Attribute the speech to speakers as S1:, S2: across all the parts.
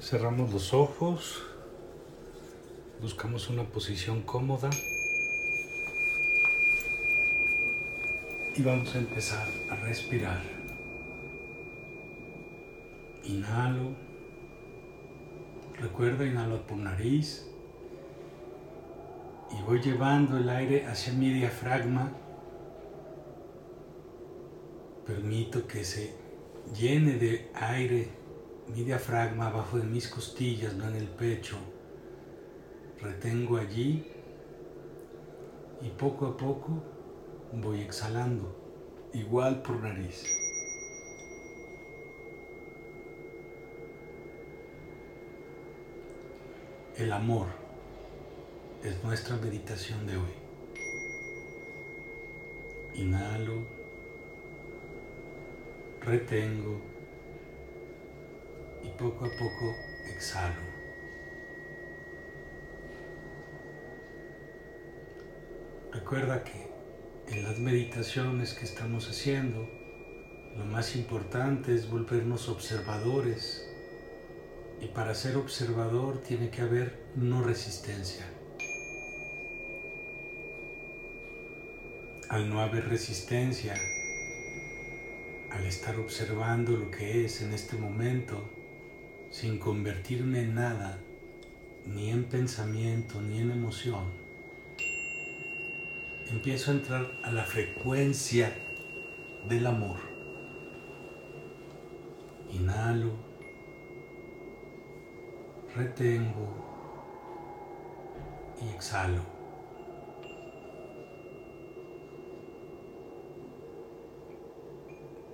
S1: Cerramos los ojos, buscamos una posición cómoda y vamos a empezar a respirar. Inhalo, recuerda, inhalo por nariz y voy llevando el aire hacia mi diafragma. Permito que se llene de aire mi diafragma abajo de mis costillas, no en el pecho. Retengo allí y poco a poco voy exhalando, igual por nariz. El amor es nuestra meditación de hoy. Inhalo, retengo poco a poco exhalo. Recuerda que en las meditaciones que estamos haciendo, lo más importante es volvernos observadores. Y para ser observador tiene que haber no resistencia. Al no haber resistencia, al estar observando lo que es en este momento, sin convertirme en nada, ni en pensamiento, ni en emoción, empiezo a entrar a la frecuencia del amor. Inhalo, retengo y exhalo.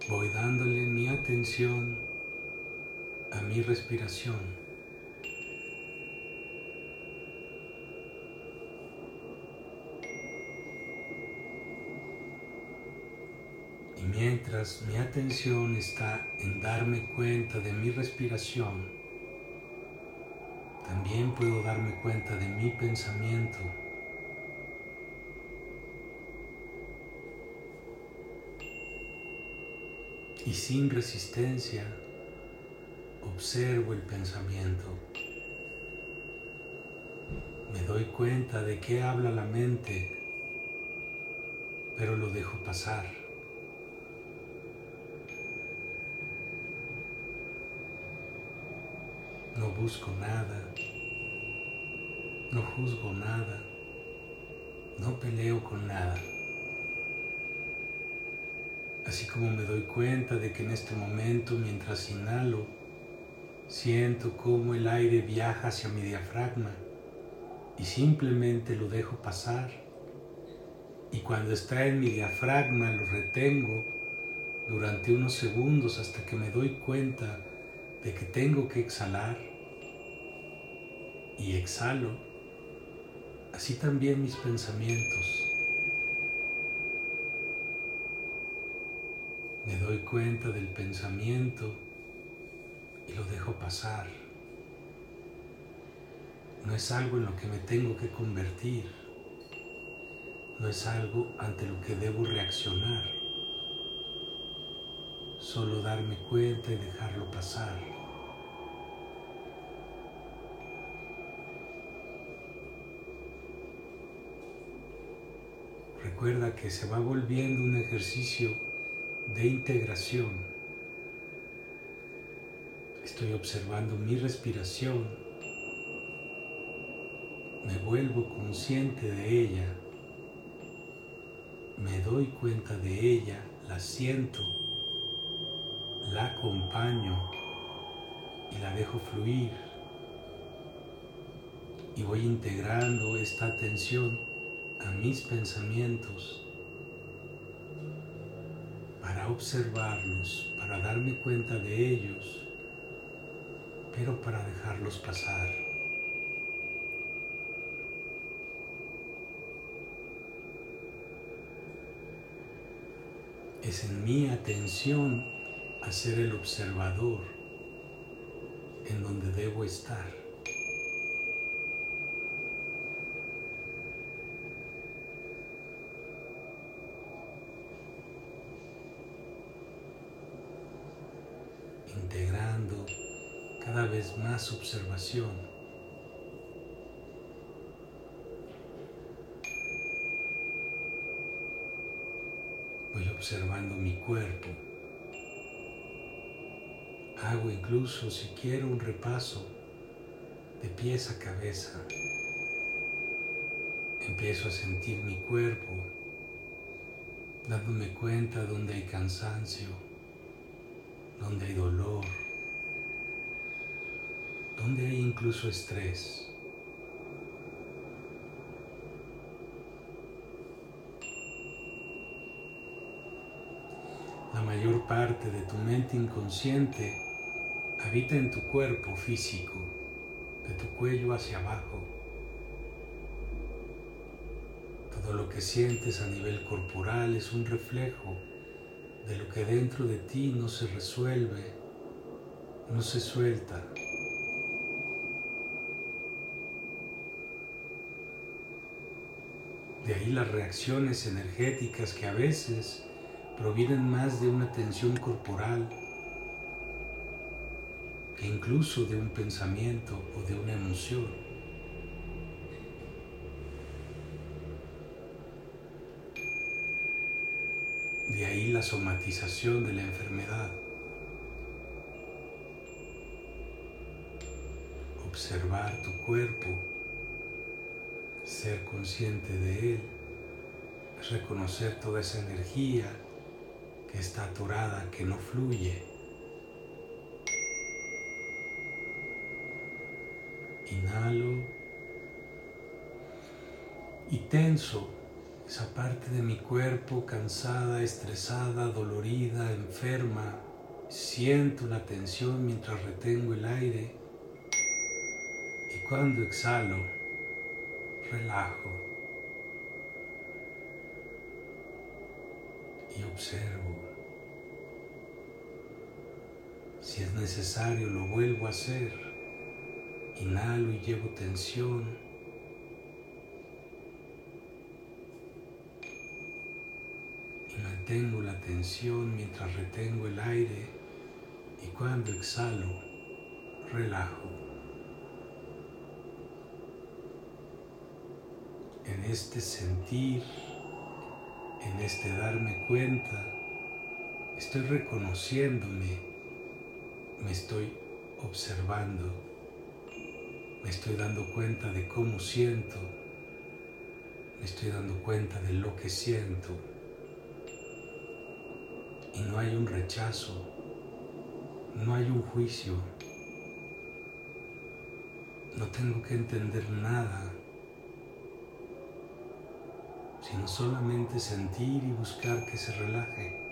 S1: Voy dándole mi atención a mi respiración. Y mientras mi atención está en darme cuenta de mi respiración, también puedo darme cuenta de mi pensamiento. Y sin resistencia, observo el pensamiento. Me doy cuenta de qué habla la mente, pero lo dejo pasar. No busco nada, no juzgo nada, no peleo con nada. Así como me doy cuenta de que en este momento, mientras inhalo, Siento cómo el aire viaja hacia mi diafragma y simplemente lo dejo pasar. Y cuando está en mi diafragma lo retengo durante unos segundos hasta que me doy cuenta de que tengo que exhalar. Y exhalo. Así también mis pensamientos. Me doy cuenta del pensamiento lo dejo pasar. No es algo en lo que me tengo que convertir. No es algo ante lo que debo reaccionar. Solo darme cuenta y dejarlo pasar. Recuerda que se va volviendo un ejercicio de integración Estoy observando mi respiración. Me vuelvo consciente de ella. Me doy cuenta de ella, la siento, la acompaño y la dejo fluir. Y voy integrando esta atención a mis pensamientos para observarlos, para darme cuenta de ellos pero para dejarlos pasar. Es en mi atención a ser el observador en donde debo estar. integrando cada vez más observación. Voy observando mi cuerpo. Hago incluso si quiero un repaso de pies a cabeza. Empiezo a sentir mi cuerpo, dándome cuenta donde hay cansancio, donde hay dolor, donde hay incluso estrés. La mayor parte de tu mente inconsciente habita en tu cuerpo físico, de tu cuello hacia abajo. Todo lo que sientes a nivel corporal es un reflejo de lo que dentro de ti no se resuelve, no se suelta. De ahí las reacciones energéticas que a veces provienen más de una tensión corporal que incluso de un pensamiento o de una emoción. De ahí la somatización de la enfermedad. Observar tu cuerpo, ser consciente de él, reconocer toda esa energía que está atorada, que no fluye. Inhalo y tenso esa parte de mi cuerpo cansada, estresada, dolorida, enferma. Siento una tensión mientras retengo el aire y cuando exhalo, relajo y observo. Si es necesario, lo vuelvo a hacer. Inhalo y llevo tensión. Mantengo la tensión mientras retengo el aire y cuando exhalo, relajo. En este sentir, en este darme cuenta, estoy reconociéndome, me estoy observando, me estoy dando cuenta de cómo siento, me estoy dando cuenta de lo que siento. Y no hay un rechazo, no hay un juicio, no tengo que entender nada, sino solamente sentir y buscar que se relaje.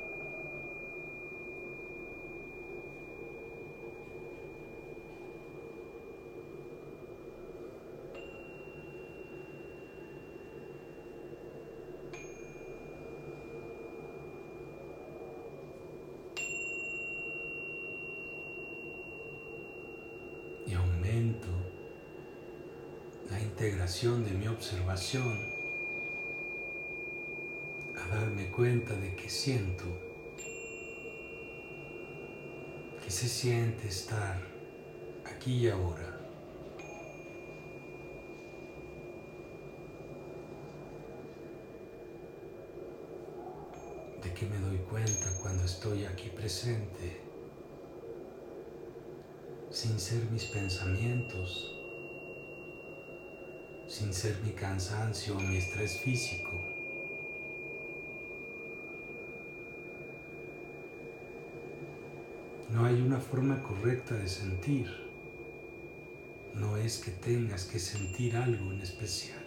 S1: integración de mi observación a darme cuenta de que siento, que se siente estar aquí y ahora. de que me doy cuenta cuando estoy aquí presente, sin ser mis pensamientos, sin ser mi cansancio o mi estrés físico. No hay una forma correcta de sentir. No es que tengas que sentir algo en especial.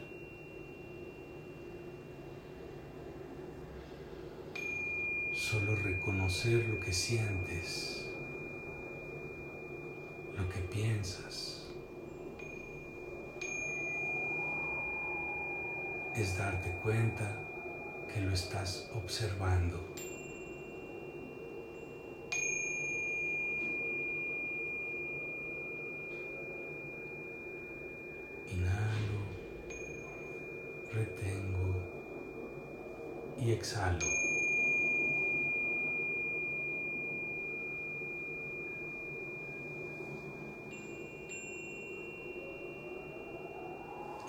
S1: Solo reconocer lo que sientes, lo que piensas. es darte cuenta que lo estás observando. exhalo.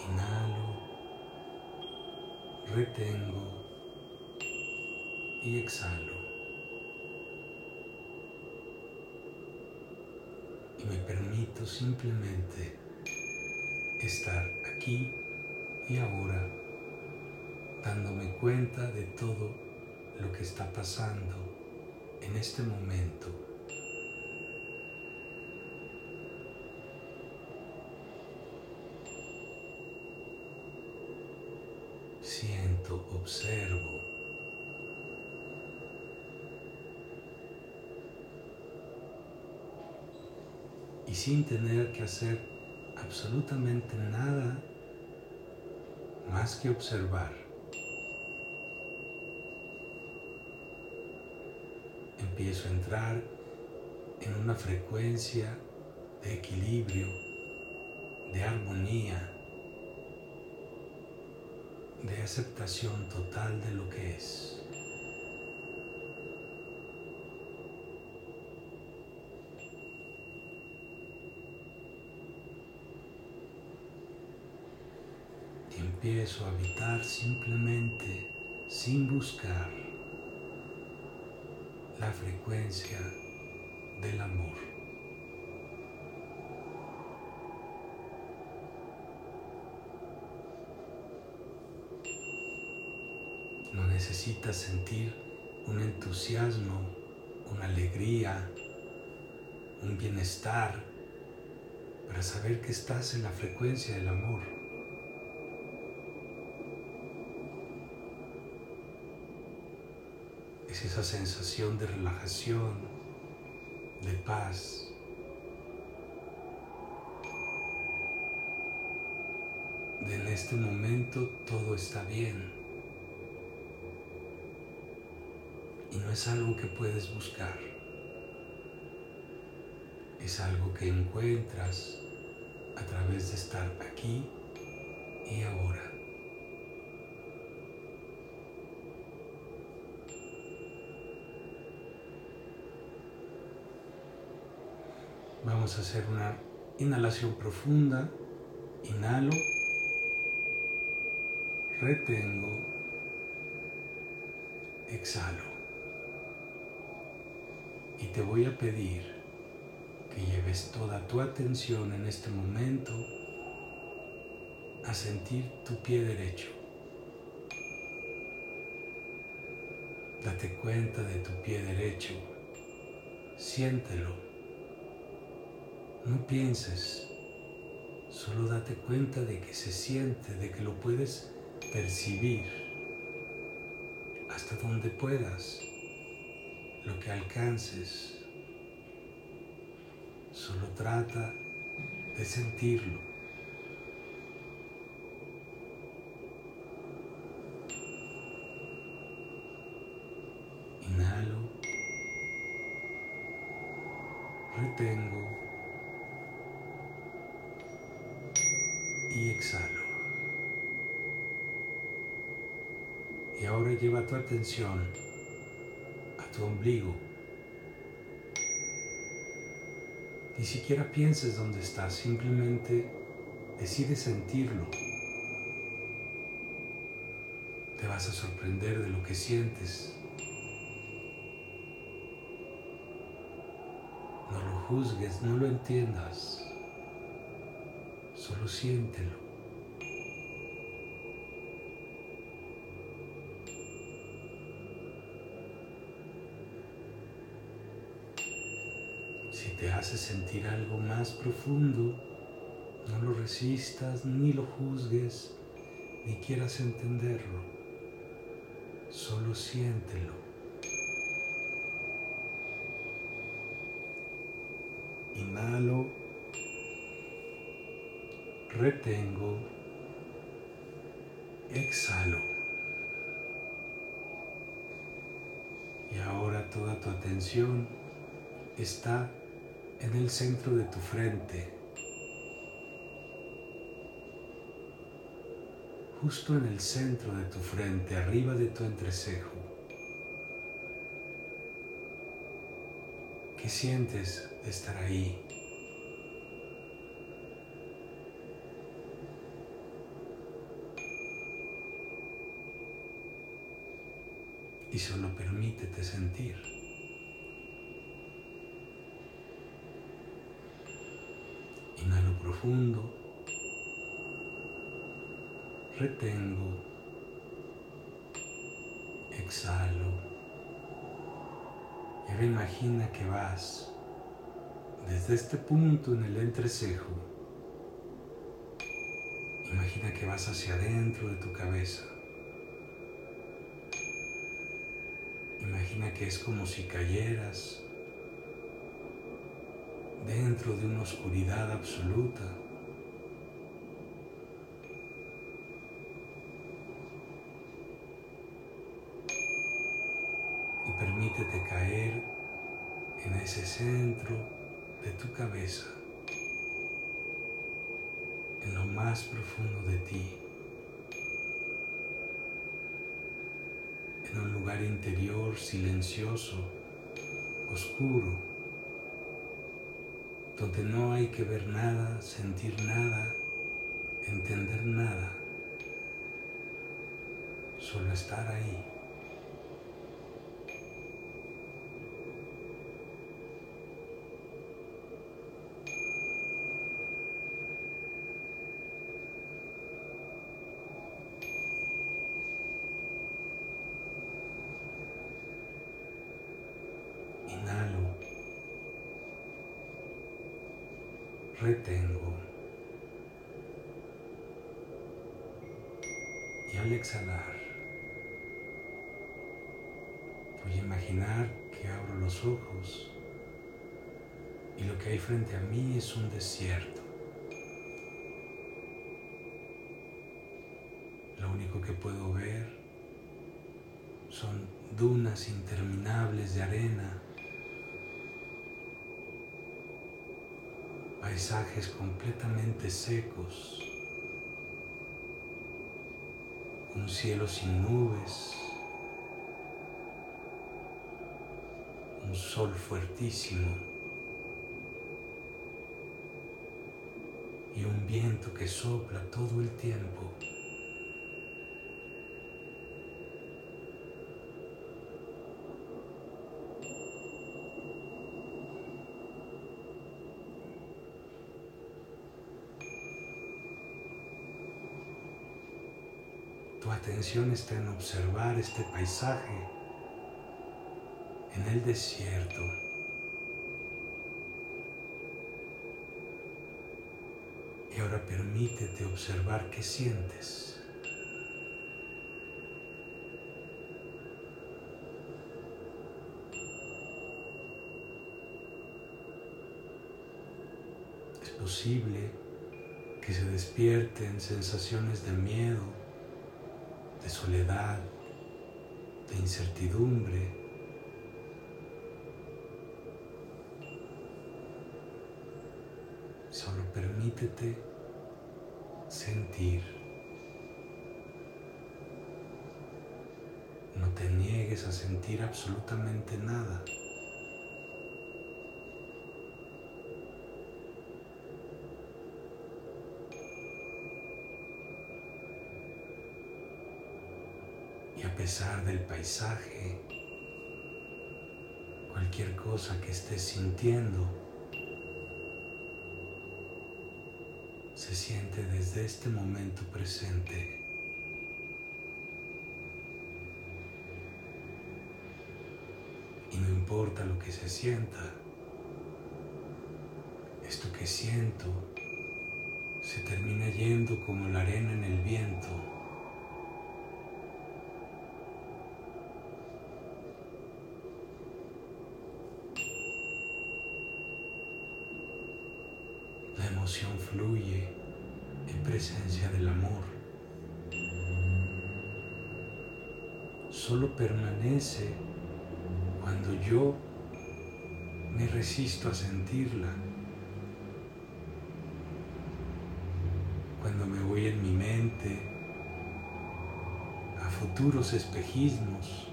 S1: Inhalo, retengo y exhalo. Y me permito simplemente estar aquí y ahora dándome cuenta de todo lo que está pasando en este momento observo. Y sin tener que hacer absolutamente nada más que observar. Empiezo a entrar en una frecuencia de equilibrio, de armonía de aceptación total de lo que es. Y empiezo a habitar simplemente sin buscar la frecuencia del amor. necesitas sentir un entusiasmo, una alegría, un bienestar para saber que estás en la frecuencia del amor. Es esa sensación de relajación, de paz. De en este momento todo está bien. y no es algo que puedes buscar. Es algo que encuentras a través de estar aquí y ahora. Vamos a hacer una inhalación profunda. Inhalo. Retengo. Exhalo. Y te voy a pedir que lleves toda tu atención en este momento a sentir tu pie derecho. Date cuenta de tu pie derecho. Siéntelo. No pienses. Solo date cuenta de que se siente, de que lo puedes percibir hasta donde puedas lo que alcances. Solo trata de sentirlo. Inhalo, retengo y exhalo. Y ahora lleva tu atención tu ombligo. Ni siquiera pienses dónde estás, simplemente decide sentirlo. Te vas a sorprender de lo que sientes. No lo juzgues, no lo entiendas, solo siéntelo. te hace sentir algo más profundo, no lo resistas, ni lo juzgues, ni quieras entenderlo. Solo siéntelo. Inhalo, retengo, exhalo. Y ahora toda tu atención está en el centro de tu frente, justo en el centro de tu frente, arriba de tu entrecejo. ¿Qué sientes de estar ahí? y solo permítete sentir. Inhalo profundo, retengo, exhalo y ahora imagina que vas desde este punto en el entrecejo. Imagina que vas hacia adentro de tu cabeza. Imagina que es como si cayeras dentro de una oscuridad absoluta. Y permítete caer en ese centro de tu cabeza, en lo más profundo de ti. en un lugar interior silencioso, oscuro, donde no hay que ver nada, sentir nada, entender nada, solo estar ahí. Retengo. Y al exhalar, voy a imaginar que abro los ojos y lo que hay frente a mí es un desierto. Lo único que puedo ver son dunas interminables de arena paisajes completamente secos, un cielo sin nubes, un sol fuertísimo y un viento que sopla todo el tiempo. Tu atención está en observar este paisaje en el desierto. Y ahora permítete observar qué sientes. Es posible que se despierten sensaciones de miedo, soledad, de incertidumbre. Solo permítete sentir. No te niegues a sentir absolutamente nada. Pesar del paisaje, cualquier cosa que estés sintiendo, se siente desde este momento presente. Y no importa lo que se sienta, esto que siento se termina yendo como la arena en el viento. Fluye en presencia del amor. Solo permanece cuando yo me resisto a sentirla. Cuando me voy en mi mente a futuros espejismos.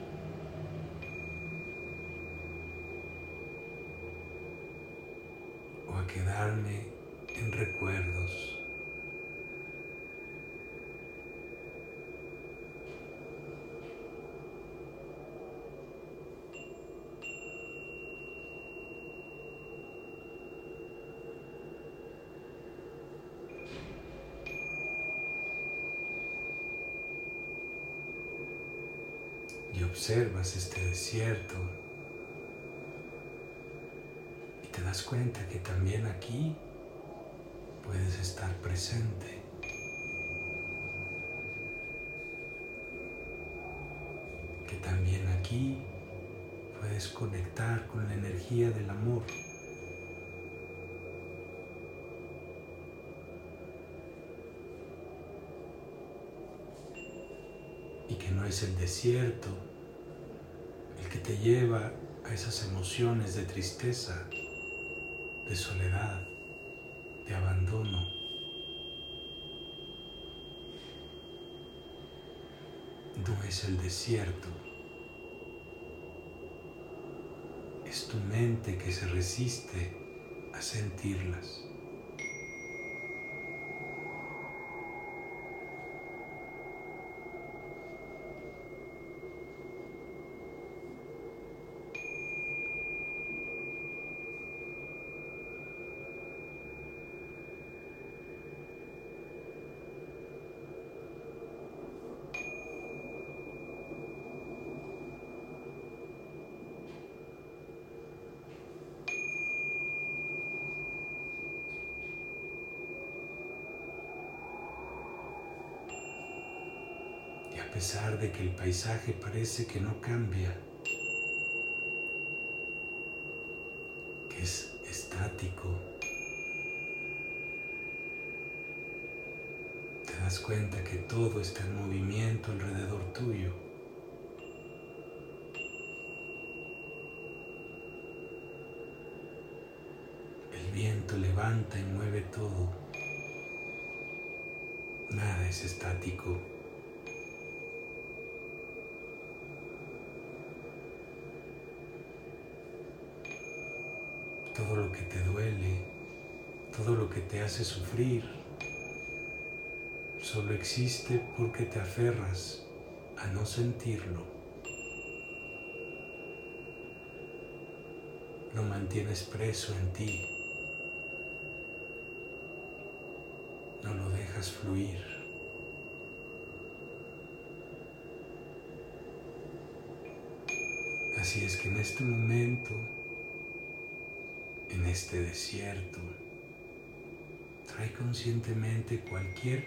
S1: o a quedarme recuerdos. Y observas este desierto y te das cuenta que también aquí puedes estar presente. Que también aquí puedes conectar con la energía del amor. Y que no es el desierto el que te lleva a esas emociones de tristeza, de soledad, de abandono. No es el desierto, es tu mente que se resiste a sentirlas. Pesar de que el paisaje parece que no cambia, que es estático, te das cuenta que todo está en movimiento alrededor tuyo. El viento levanta y mueve todo. Nada es estático. Todo lo que te duele, todo lo que te hace sufrir, solo existe porque te aferras a no sentirlo. Lo mantienes preso en ti. No lo dejas fluir. Así es que en este momento en este desierto. Trae conscientemente cualquier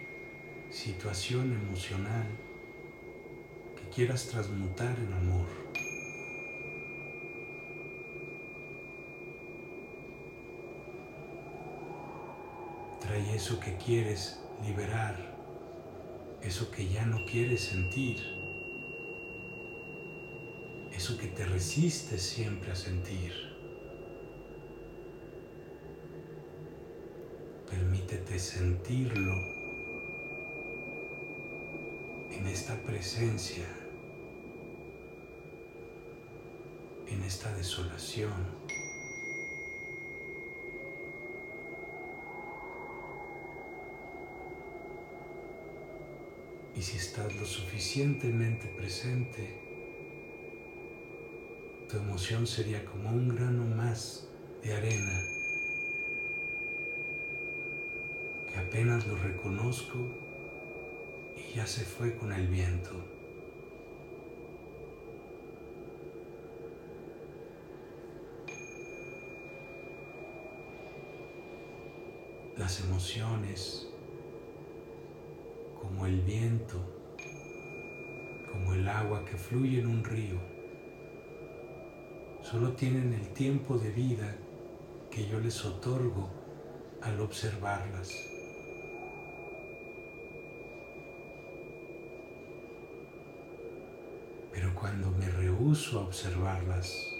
S1: situación emocional que quieras transmutar en amor. Trae eso que quieres liberar, eso que ya no quieres sentir, eso que te resistes siempre a sentir. Permítete sentirlo en esta presencia, en esta desolación. Y si estás lo suficientemente presente, tu emoción sería como un grano más de arena apenas lo reconozco y ya se fue con el viento. Las emociones, como el viento, como el agua que fluye en un río, solo tienen el tiempo de vida que yo les otorgo al observarlas. Cuando me rehúso a observarlas,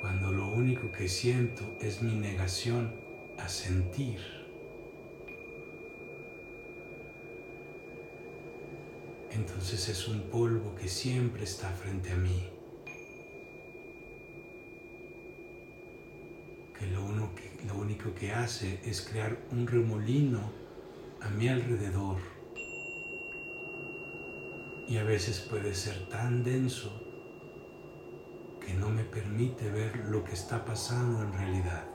S1: cuando lo único que siento es mi negación a sentir, entonces es un polvo que siempre está frente a mí. Que lo, que lo único que hace es crear un remolino a mi alrededor y a veces puede ser tan denso que no me permite ver lo que está pasando en realidad.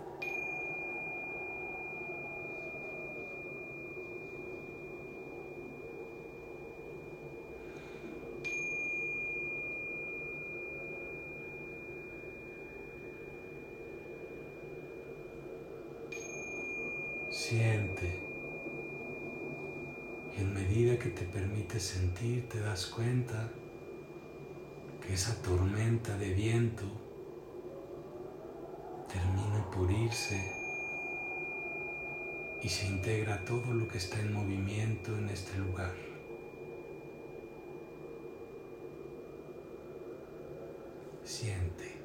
S1: Siente. Y en medida que te permites sentir, te das cuenta que esa tormenta de viento termina por irse y se integra todo lo que está en movimiento en este lugar. Siente.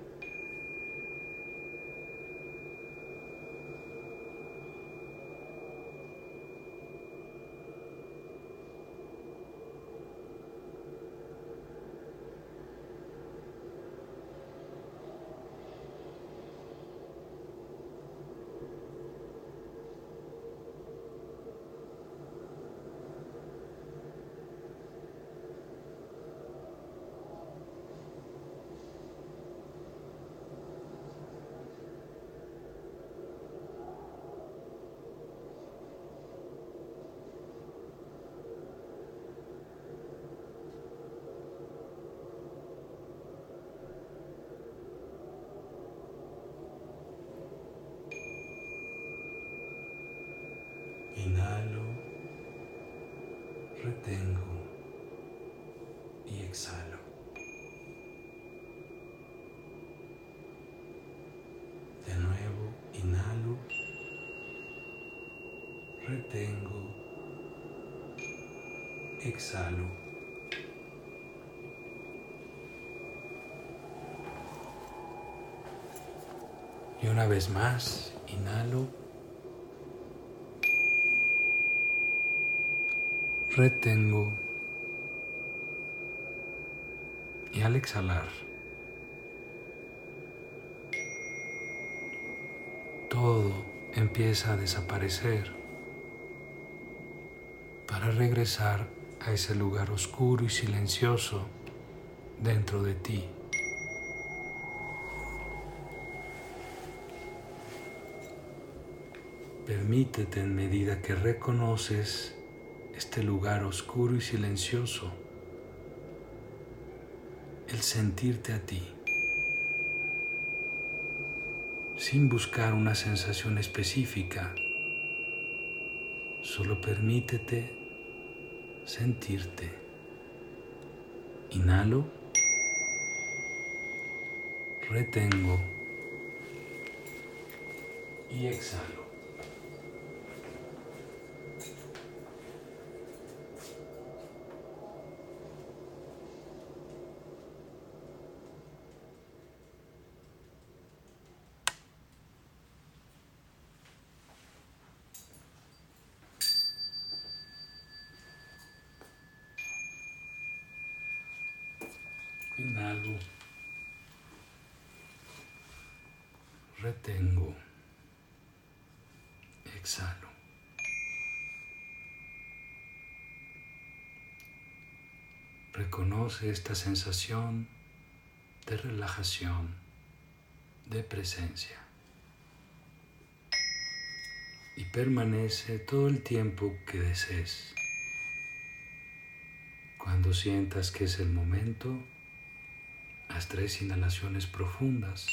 S1: Inhalo, retengo y exhalo. De nuevo, inhalo, exhalo. Y una vez más, inhalo. retengo y al exhalar todo empieza a desaparecer para regresar a ese lugar oscuro y silencioso dentro de ti. Permítete en medida que reconoces este lugar oscuro y silencioso, el sentirte a ti, sin buscar una sensación específica, solo permítete sentirte. Inhalo, retengo y exhalo. Inhalo. Retengo. Exhalo. Reconoce esta sensación de relajación, de presencia. Y permanece todo el tiempo que desees. Cuando sientas que es el momento, Haz tres inhalaciones profundas.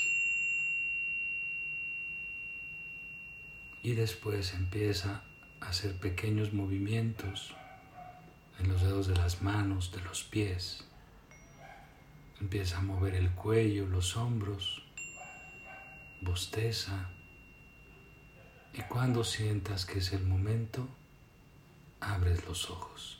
S1: Y después empieza a hacer pequeños movimientos en los dedos de las manos, de los pies. Empieza a mover el cuello, los hombros, bosteza. Y cuando sientas que es el momento, abres los ojos.